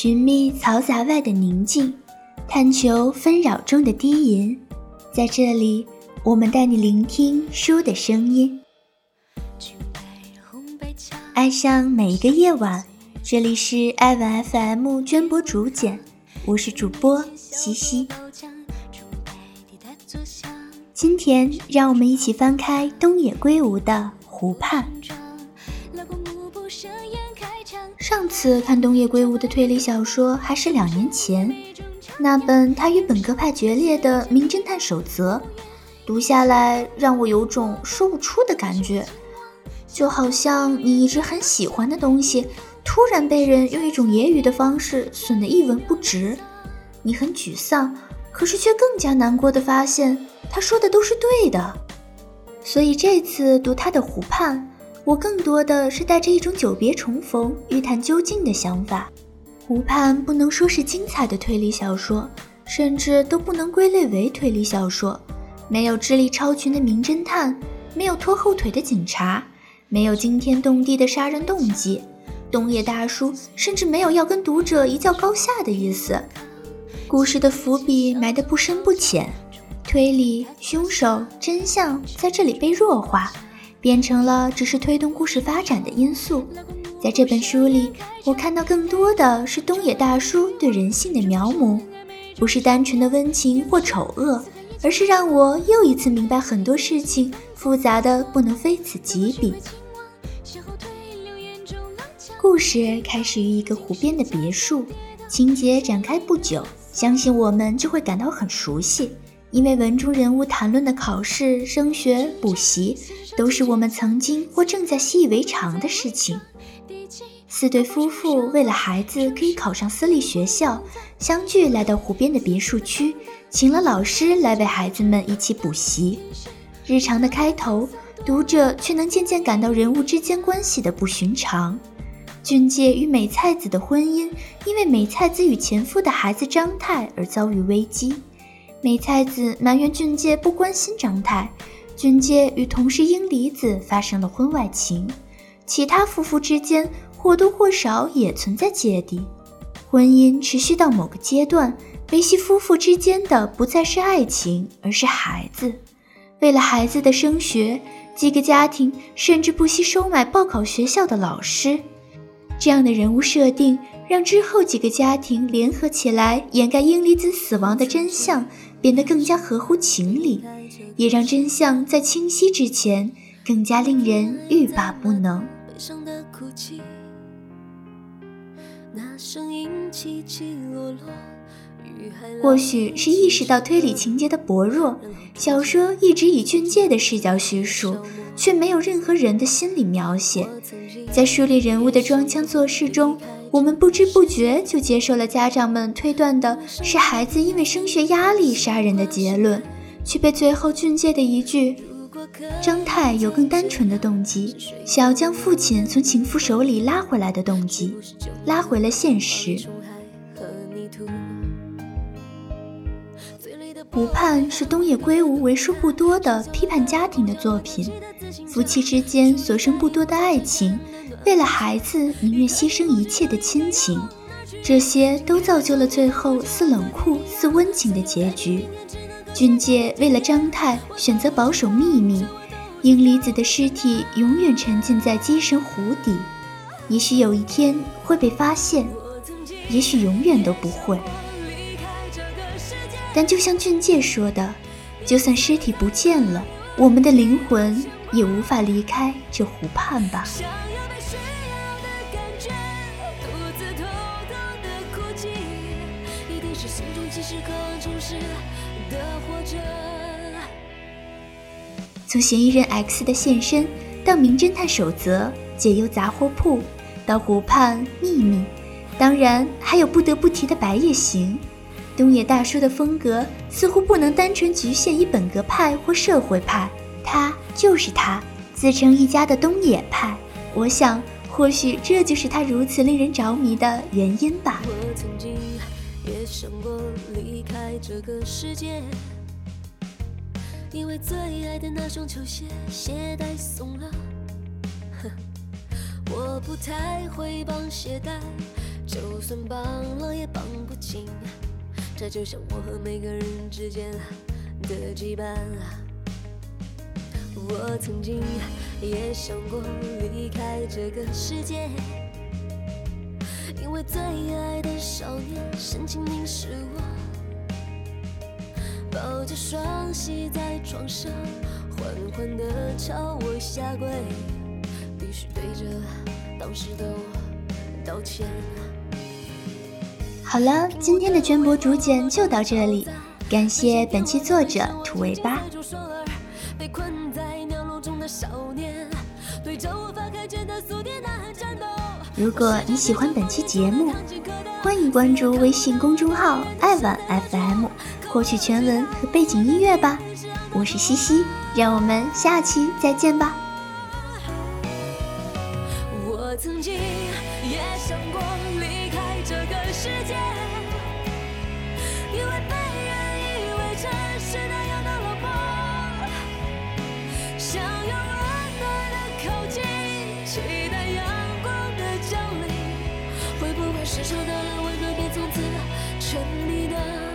寻觅嘈杂外的宁静，探求纷扰中的低吟。在这里，我们带你聆听书的声音，爱上每一个夜晚。这里是爱晚 FM 娟播主简，我是主播西西。今天，让我们一起翻开东野圭吾的《湖畔》。上次看东野圭吾的推理小说还是两年前，那本他与本格派决裂的《名侦探守则》，读下来让我有种说不出的感觉，就好像你一直很喜欢的东西，突然被人用一种言语的方式损得一文不值，你很沮丧，可是却更加难过的发现他说的都是对的，所以这次读他的《湖畔》。我更多的是带着一种久别重逢、欲探究竟的想法。湖畔不能说是精彩的推理小说，甚至都不能归类为推理小说。没有智力超群的名侦探，没有拖后腿的警察，没有惊天动地的杀人动机。东野大叔甚至没有要跟读者一较高下的意思。故事的伏笔埋得不深不浅，推理、凶手、真相在这里被弱化。变成了只是推动故事发展的因素。在这本书里，我看到更多的是东野大叔对人性的描摹，不是单纯的温情或丑恶，而是让我又一次明白很多事情复杂的不能非此即彼。故事开始于一个湖边的别墅，情节展开不久，相信我们就会感到很熟悉。因为文中人物谈论的考试、升学、补习，都是我们曾经或正在习以为常的事情。四对夫妇为了孩子可以考上私立学校，相聚来到湖边的别墅区，请了老师来为孩子们一起补习。日常的开头，读者却能渐渐感到人物之间关系的不寻常。俊介与美菜子的婚姻，因为美菜子与前夫的孩子张太而遭遇危机。美菜子埋怨俊介不关心张太，俊介与同事英离子发生了婚外情，其他夫妇之间或多或少也存在芥蒂。婚姻持续到某个阶段，维系夫妇之间的不再是爱情，而是孩子。为了孩子的升学，几个家庭甚至不惜收买报考学校的老师。这样的人物设定，让之后几个家庭联合起来掩盖英离子死亡的真相。变得更加合乎情理，也让真相在清晰之前更加令人欲罢不能。或许是意识到推理情节的薄弱，小说一直以俊介的视角叙述，却没有任何人的心理描写。在梳理人物的装腔作势中。我们不知不觉就接受了家长们推断的是孩子因为升学压力杀人的结论，却被最后俊介的一句“张太有更单纯的动机，想要将父亲从情妇手里拉回来的动机”拉回了现实。湖畔是东野圭吾为数不多的批判家庭的作品，夫妻之间所剩不多的爱情。为了孩子，宁愿牺牲一切的亲情，这些都造就了最后似冷酷似温情的结局。俊介为了张太选择保守秘密，英离子的尸体永远沉浸在鸡神湖底，也许有一天会被发现，也许永远都不会。但就像俊介说的，就算尸体不见了，我们的灵魂也无法离开这湖畔吧。从嫌疑人 X 的现身，到名侦探守则、解忧杂货铺，到湖畔秘密，当然还有不得不提的白夜行。东野大叔的风格似乎不能单纯局限于本格派或社会派，他就是他，自成一家的东野派。我想，或许这就是他如此令人着迷的原因吧。我曾经也想过离开这个世界，因为最爱的那双球鞋鞋带松了。我不太会绑鞋带，就算绑了也绑不紧。这就像我和每个人之间的羁绊。我曾经也想过离开这个世界，因为最爱的少年深情凝视我，抱着双膝在床上，缓缓地朝我下跪，必须对着当时的我道歉。好了，今天的绢帛竹简就到这里，感谢本期作者土尾巴。如果你喜欢本期节目，欢迎关注微信公众号“爱晚 FM”，获取全文和背景音乐吧。我是西西，让我们下期再见吧。我曾经也想过世界，因为被人以为真是那样的落魄，想用温暖的靠近，期待阳光的降临，会不会是受到了温暖，便从此沉溺的。